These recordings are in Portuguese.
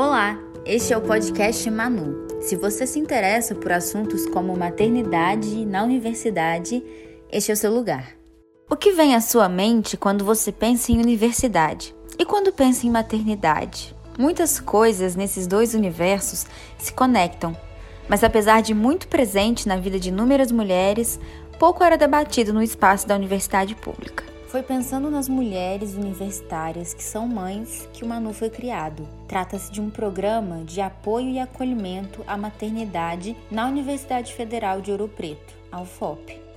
Olá, este é o podcast Manu. Se você se interessa por assuntos como maternidade na universidade, este é o seu lugar. O que vem à sua mente quando você pensa em universidade? E quando pensa em maternidade? Muitas coisas nesses dois universos se conectam, mas apesar de muito presente na vida de inúmeras mulheres, pouco era debatido no espaço da universidade pública. Foi pensando nas mulheres universitárias que são mães que o Manu foi criado. Trata-se de um programa de apoio e acolhimento à maternidade na Universidade Federal de Ouro Preto, a UFOP.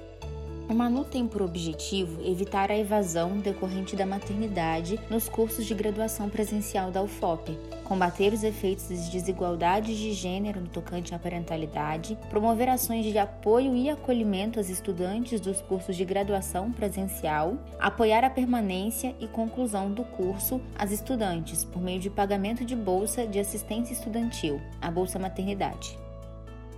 O Manu tem por objetivo evitar a evasão decorrente da maternidade nos cursos de graduação presencial da UFOP, combater os efeitos das desigualdades de gênero no tocante à parentalidade, promover ações de apoio e acolhimento às estudantes dos cursos de graduação presencial, apoiar a permanência e conclusão do curso às estudantes por meio de pagamento de bolsa de assistência estudantil, a Bolsa Maternidade.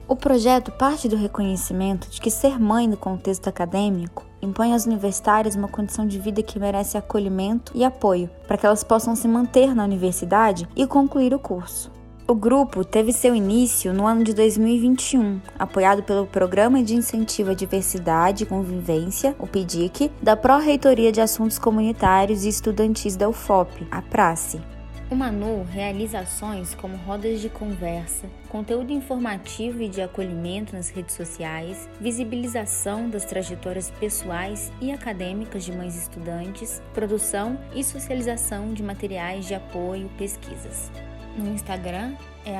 O projeto parte do reconhecimento de que ser mãe no contexto acadêmico impõe às universitárias uma condição de vida que merece acolhimento e apoio para que elas possam se manter na universidade e concluir o curso. O grupo teve seu início no ano de 2021, apoiado pelo Programa de Incentivo à Diversidade e Convivência, o PIDIC, da Pró-Reitoria de Assuntos Comunitários e Estudantis da UFOP, a PRACE. O Manu realiza ações como rodas de conversa, conteúdo informativo e de acolhimento nas redes sociais, visibilização das trajetórias pessoais e acadêmicas de mães estudantes, produção e socialização de materiais de apoio e pesquisas. No Instagram é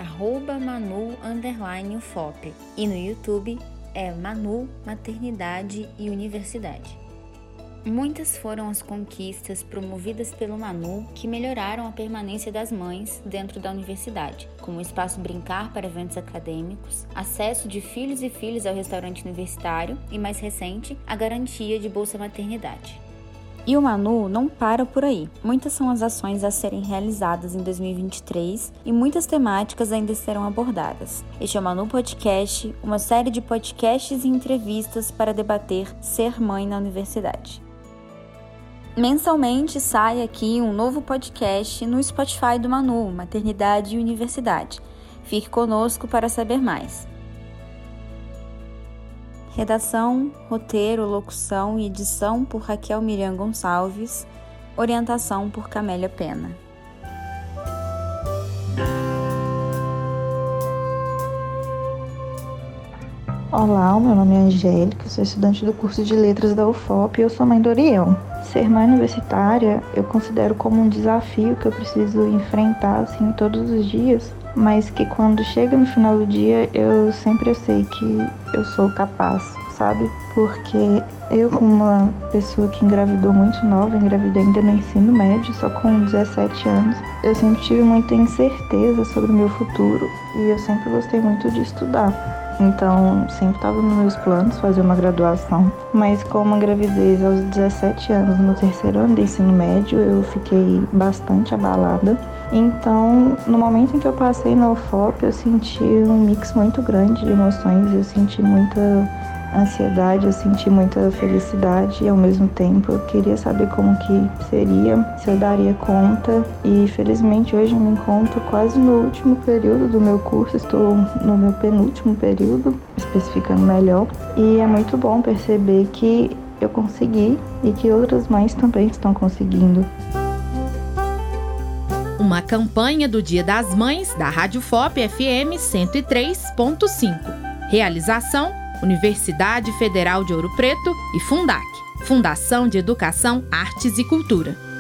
manu_ufop e no YouTube é Manu Maternidade e Universidade. Muitas foram as conquistas promovidas pelo Manu que melhoraram a permanência das mães dentro da universidade, como o espaço brincar para eventos acadêmicos, acesso de filhos e filhas ao restaurante universitário e, mais recente, a garantia de bolsa maternidade. E o Manu não para por aí. Muitas são as ações a serem realizadas em 2023 e muitas temáticas ainda serão abordadas. Este é o Manu Podcast, uma série de podcasts e entrevistas para debater ser mãe na universidade. Mensalmente sai aqui um novo podcast no Spotify do Manu, Maternidade e Universidade. Fique conosco para saber mais. Redação, roteiro, locução e edição por Raquel Miriam Gonçalves. Orientação por Camélia Pena. Olá, meu nome é Angélica, sou estudante do curso de Letras da UFOP e eu sou mãe do Orião. Ser mãe universitária eu considero como um desafio que eu preciso enfrentar assim todos os dias, mas que quando chega no final do dia eu sempre sei que eu sou capaz, sabe? Porque eu, como uma pessoa que engravidou muito nova, engravidei ainda no ensino médio, só com 17 anos, eu sempre tive muita incerteza sobre o meu futuro e eu sempre gostei muito de estudar. Então, sempre estava nos meus planos fazer uma graduação. Mas com uma gravidez aos 17 anos, no terceiro ano de ensino médio, eu fiquei bastante abalada. Então, no momento em que eu passei na UFOP, eu senti um mix muito grande de emoções. Eu senti muita ansiedade, eu senti muita felicidade e ao mesmo tempo eu queria saber como que seria, se eu daria conta e felizmente hoje eu me encontro quase no último período do meu curso, estou no meu penúltimo período, especificando melhor, e é muito bom perceber que eu consegui e que outras mães também estão conseguindo. Uma campanha do Dia das Mães da Rádio FOP FM 103.5. Realização Universidade Federal de Ouro Preto e Fundac, Fundação de Educação, Artes e Cultura.